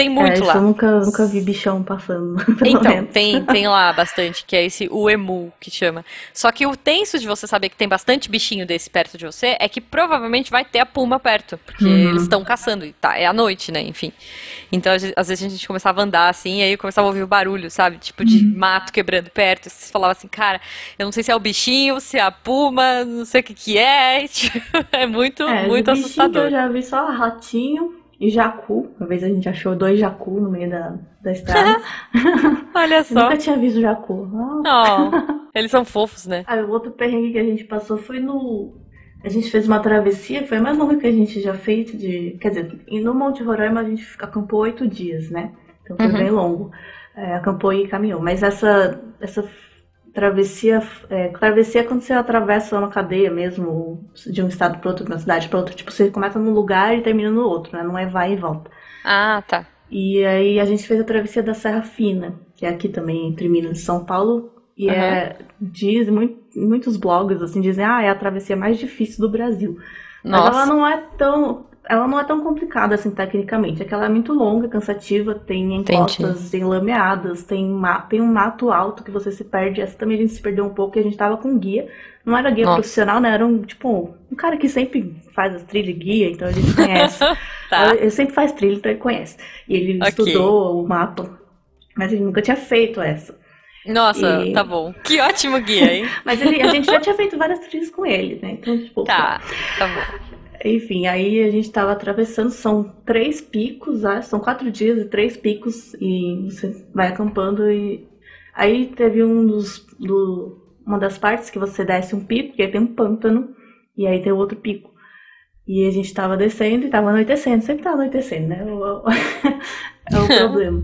Tem é, muito isso lá. eu nunca, nunca vi bichão passando. *laughs* Então, tem, tem *laughs* lá bastante, que é esse o emu que chama. Só que o tenso de você saber que tem bastante bichinho desse perto de você é que provavelmente vai ter a puma perto, porque Uhum. eles estão caçando e tá, é à noite, né, enfim. Então, às vezes a gente começava a andar assim, e aí eu começava a ouvir o barulho, sabe? Tipo de Uhum. mato quebrando perto. E você falava assim, cara, eu não sei se é o bichinho, se é a puma, não sei o que que é. *laughs* Tipo, é muito, É, muito assustador. Eu já vi só ratinho e jacu. Uma vez a gente achou dois jacu no meio da, da estrada. *laughs* Olha Eu só. nunca tinha visto jacu. Oh, eles são fofos, né? O outro perrengue que a gente passou foi no. A gente fez uma travessia, foi a mais longa que a gente já fez de. Quer dizer, e no Monte Roraima a gente acampou oito dias, né? Então foi Uhum. bem longo. É, acampou e caminhou. Mas essa, essa travessia. É, travessia é quando você atravessa uma cadeia mesmo, de um estado para outro, de uma cidade para outra. Tipo, você começa num lugar e termina no outro, né? Não é vai e volta. Ah, tá. E aí a gente fez a travessia da Serra Fina, que é aqui também entre Minas e São Paulo. E é, diz, muito, muitos blogs assim dizem, ah, é a travessia mais difícil do Brasil. Mas ela Nossa. não é tão. Ela não é tão complicada assim tecnicamente. É que ela é muito longa, cansativa, tem encostas enlameadas, tem, ma tem um mato alto que você se perde. Essa também a gente se perdeu um pouco e a gente tava com guia. Não era guia Nossa. profissional, né? Era um, tipo, um cara que sempre faz as trilhas guia, então a gente conhece. *laughs* Tá. Ele sempre faz trilha, então ele conhece. E ele Ok. estudou o mato, mas ele nunca tinha feito essa. Nossa, E- tá bom. Que ótimo guia, hein? *laughs* Mas ele- a gente já tinha feito várias trilhas com ele, né? Então, tipo, Tá, tá bom. Enfim, aí a gente tava atravessando, são três picos, acho, são quatro dias e três picos, e você vai acampando e aí teve um dos do, uma das partes que você desce um pico, que aí tem um pântano, e aí tem outro pico. E a gente tava descendo e tava anoitecendo, sempre tá anoitecendo, né? *laughs* É o *laughs* problema.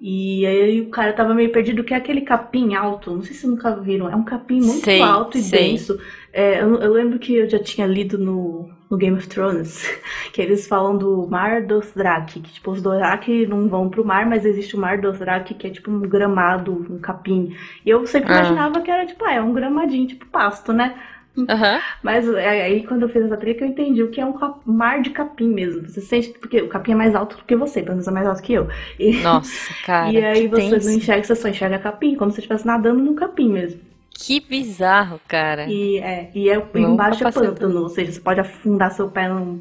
E aí o cara tava meio perdido, que é aquele capim alto, não sei se vocês nunca viram, é um capim muito Sei, alto e sei. denso. É, eu, eu lembro que eu já tinha lido no, no Game of Thrones *laughs* que eles falam do Mar dos Drak, que tipo, os Dothraki não vão pro mar, mas existe o Mar dos Drak, que é tipo um gramado, um capim. E eu sempre Ah. imaginava que era tipo, ah, é um gramadinho, tipo pasto, né? Aham. Mas é, aí quando eu fiz essa trilha que eu entendi o que é um mar de capim mesmo. Você sente, porque o capim é mais alto do que você, pelo menos é mais alto que eu. E, Nossa, *laughs* cara. e aí você tenso. não enxerga, você só enxerga capim, como se você estivesse nadando no capim mesmo. Que bizarro, cara. E é, e é Nunca embaixo é pântano, ou seja, você pode afundar seu pé num-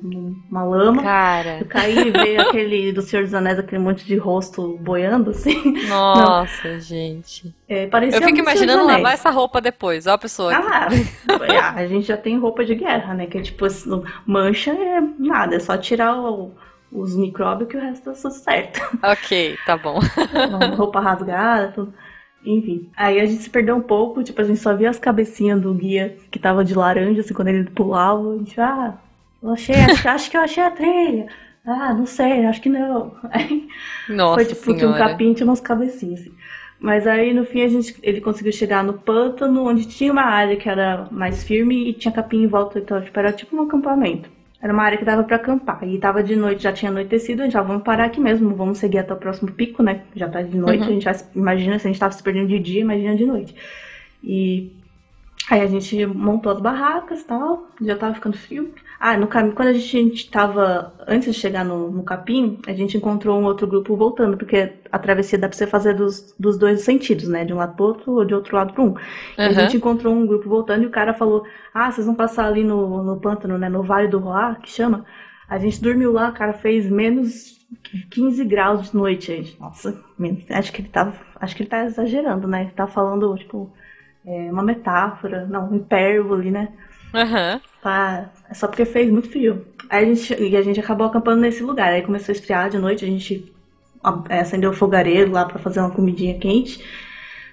numa lama. Cara, Cair e ver *laughs* aquele do Senhor dos Anéis, aquele monte de rosto boiando, assim. nossa, gente. É, parecia Eu fico imaginando lavar essa roupa depois. Ó a pessoa aqui. Ah, a gente já tem roupa de guerra, né? Que é tipo, assim, mancha é nada, é só tirar o- os micróbios que o resto tá tudo certo. Ok, tá bom. *laughs* roupa rasgada, tudo. Enfim. Aí a gente se perdeu um pouco, tipo, a gente só via as cabecinhas do guia que tava de laranja, assim, quando ele pulava. A gente, ah, eu achei, acho, que- acho que eu achei a trilha. Ah, não sei, acho que não. *laughs* Aí Nossa foi tipo, tinha um senhora. capim, tinha umas cabecinhas, assim. Mas aí no fim a gente, ele conseguiu chegar no pântano, onde tinha uma área que era mais firme e tinha capim em volta, então tipo, era tipo um acampamento. Era uma área que dava pra acampar. E tava de noite, já tinha anoitecido, a gente já vamos parar aqui mesmo, vamos seguir até o próximo pico, né? Já tá de noite, Uhum. a gente vai, imagina se a gente tava se perdendo de dia, imagina de noite. E aí a gente montou as barracas e tal, já tava ficando frio. Ah, no caminho, quando a gente, a gente tava, antes de chegar no, no capim, a gente encontrou um outro grupo voltando, porque a travessia dá pra você fazer dos, dos dois sentidos, né? De um lado pro outro ou de outro lado pro um. E a gente encontrou um grupo voltando e o cara falou: Ah, vocês vão passar ali no, no pântano, né? No Vale do Roá, que chama. A gente dormiu lá, cara, fez menos 15 graus de noite, gente. Nossa, acho que ele tá, acho que ele tá exagerando, né? Ele tá falando, tipo, é, uma metáfora, não, um hipérbole, né? Aham. Tá, é só porque fez muito frio. Aí a gente, e a gente acabou acampando nesse lugar. Aí começou a esfriar de noite, a gente é, acendeu o fogareiro lá pra fazer uma comidinha quente,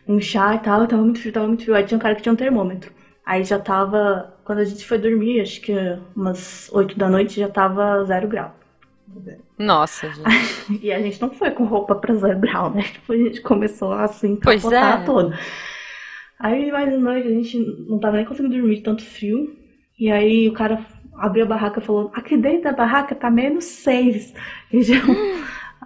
um chá e tal. Tava muito frio, tava muito frio. Aí tinha um cara que tinha um termômetro. Aí já tava, quando a gente foi dormir, acho que umas 8 da noite, já tava zero grau. Nossa, gente. *laughs* E a gente não foi com roupa pra zero grau, né? Tipo, a gente começou assim, capotar é. todo. Aí mais de noite a gente não tava nem conseguindo dormir tanto frio. E aí o cara abriu a barraca e falou: aqui dentro da barraca tá menos seis. *laughs* E já-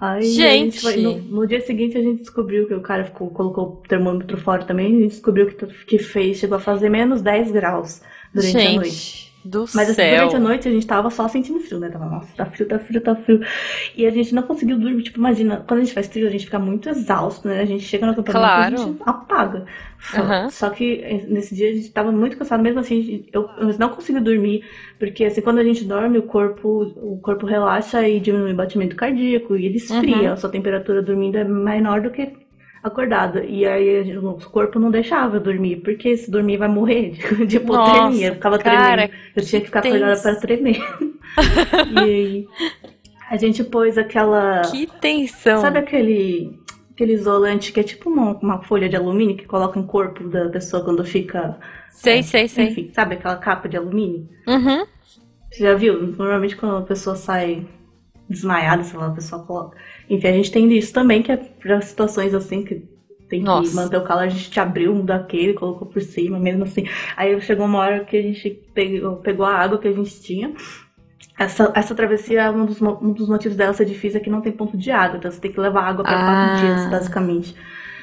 Aí Gente. foi- no, no dia seguinte a gente descobriu que o cara ficou, colocou o termômetro fora também. A gente descobriu que, que fez, chegou a fazer menos 10 graus durante a noite. Do Mas assim, durante a noite a gente tava só sentindo frio, né? Tava, nossa, tá frio, tá frio, tá frio. E a gente não conseguiu dormir. Tipo, imagina, quando a gente faz trilha, a gente fica muito exausto, né? A gente chega no acampamento Claro. e a gente apaga. Só, Aham. só que eh, nesse dia a gente tava muito cansado, mesmo assim, eu, eu não consegui dormir, porque assim, quando a gente dorme, o corpo, o corpo relaxa e diminui o batimento cardíaco e ele esfria. Uhum. A sua temperatura dormindo é menor do que acordada. E aí o nosso corpo não deixava eu dormir, porque se dormir vai morrer de, *laughs* de hipotermia. Nossa, eu ficava cara, tremendo. Eu tinha que ficar que acordada tenso. para tremer. *laughs* e aí a gente pôs aquela. Que tensão. Sabe aquele, aquele isolante que é tipo uma, uma folha de alumínio que coloca no corpo da pessoa quando fica. Sei, sei, sei. Enfim, sabe aquela capa de alumínio? Uhum. Você já viu? Normalmente quando a pessoa sai desmaiada, sei lá, a pessoa coloca. Enfim, a gente tem isso também, que é pra situações assim que tem que Nossa. manter o calor, a gente abriu um daquele, colocou por cima, mesmo assim. Aí chegou uma hora que a gente pegou, pegou a água que a gente tinha. Essa, essa travessia, um dos, um dos motivos dela ser difícil é que não tem ponto de água, então você tem que levar água para Ah. quatro dias, basicamente.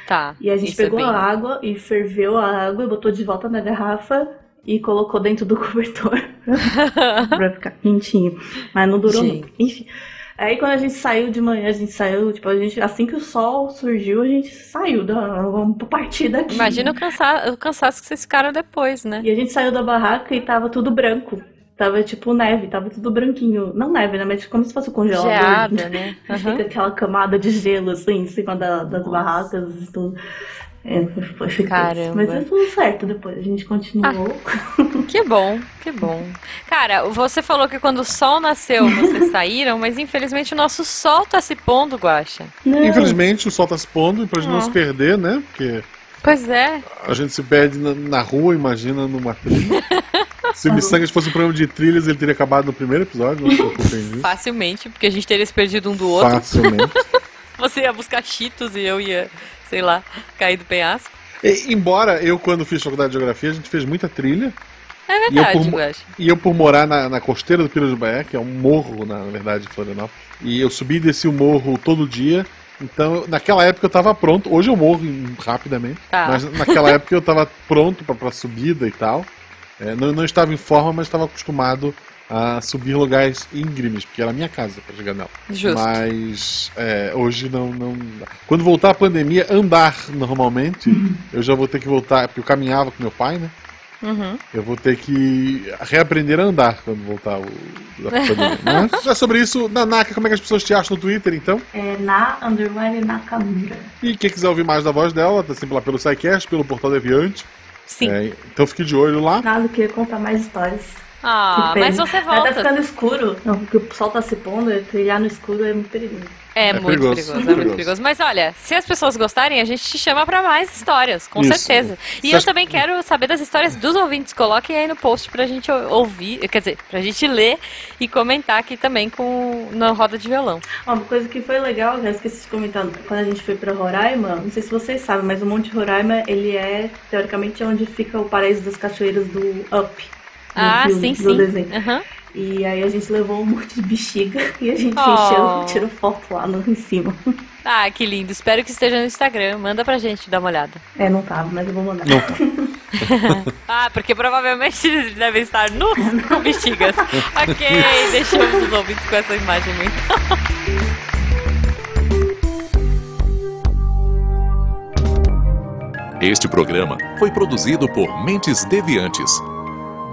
Tá. E a gente é pegou bem- a água e ferveu a água e botou de volta na garrafa e colocou dentro do *laughs* cobertor *laughs* pra ficar quentinho. Mas não durou Gente. muito. Enfim. Aí quando a gente saiu de manhã, a gente saiu, tipo, a gente, assim que o sol surgiu, a gente saiu da. Vamos partir daqui. Imagina o, cansa... o cansaço que vocês ficaram depois, né? E a gente saiu da barraca e tava tudo branco. Tava tipo neve, tava tudo branquinho. Não neve, né? Mas como se fosse um congelador. Geada, né? *laughs* Fica Aham. aquela camada de gelo assim em cima da- das Nossa. barracas e tudo. É, foi, foi Caramba. Mas deu tudo certo depois. A gente continuou. Que bom, que bom. Cara, você falou que quando o sol nasceu vocês *laughs* saíram, mas infelizmente o nosso sol tá se pondo, Guaxa. Não, Infelizmente o sol tá se pondo e pra gente não Ah. se perder, né? Porque Pois é. a gente se perde na, na rua, imagina, numa trilha. *laughs* Se o Missangas fosse um programa de trilhas, ele teria acabado no primeiro episódio, disso. Facilmente, porque a gente teria se perdido um do outro. Facilmente. *laughs* Você ia buscar cheetos e eu ia, sei lá, cair do penhasco. E, embora eu, quando fiz faculdade de geografia, a gente fez muita trilha. É E eu verdade, por- Guaxa. E eu, por morar na, na costeira do Pira do Baé, que é um morro, na, verdade, de Florianópolis, e eu subi e desci o morro todo dia. Então, naquela época eu tava pronto. Hoje eu morro rapidamente. Tá. Mas naquela época eu tava pronto pra, pra subida e tal. É, não, não estava em forma, mas estava acostumado a subir lugares íngremes, porque era a minha casa pra chegar nela. Justo. Mas é, hoje não, não. Quando voltar a pandemia, andar normalmente, eu já vou ter que voltar, porque eu caminhava com meu pai, né? Uhum. Eu vou ter que reaprender a andar quando voltar o da pandemia. *laughs* Mas é sobre isso, Nanaka, como é que as pessoas te acham no Twitter, então? É na underline Nakamura. E quem quiser ouvir mais da voz dela, tá sempre lá pelo SciCast, pelo Portal Deviante. Sim. É, então fique de olho lá. Nada, queria contar mais histórias. Ah, mas você Mas Tá volta. ficando escuro. Não, porque o sol tá se pondo, e trilhar no escuro é muito perigoso. É, É muito perigoso, perigoso, é perigoso. muito perigoso. Mas olha, se as pessoas gostarem, a gente te chama pra mais histórias, com Isso. certeza. E Você eu acha- também quero saber das histórias dos ouvintes. Coloquem aí no post pra gente ou- ouvir, quer dizer, pra gente ler e comentar aqui também com na roda de violão. Uma coisa que foi legal, já esqueci de comentar, quando a gente foi pra Roraima, não sei se vocês sabem, mas o Monte Roraima, ele é, teoricamente, onde fica o paraíso das cachoeiras do Up. Ah, filme, sim, sim. desenho. Aham. E aí a gente levou um monte de bexiga *laughs* e a gente Oh. encheu, tirou foto lá no, em cima. Ah, que lindo. Espero que esteja no Instagram. Manda pra gente dar uma olhada. É, não tava, mas eu vou mandar. Não. *laughs* Ah, porque provavelmente eles devem estar nus *laughs* com bexigas. ok, deixamos os ouvintes com essa imagem mental. Este programa foi produzido por Mentes Deviantes.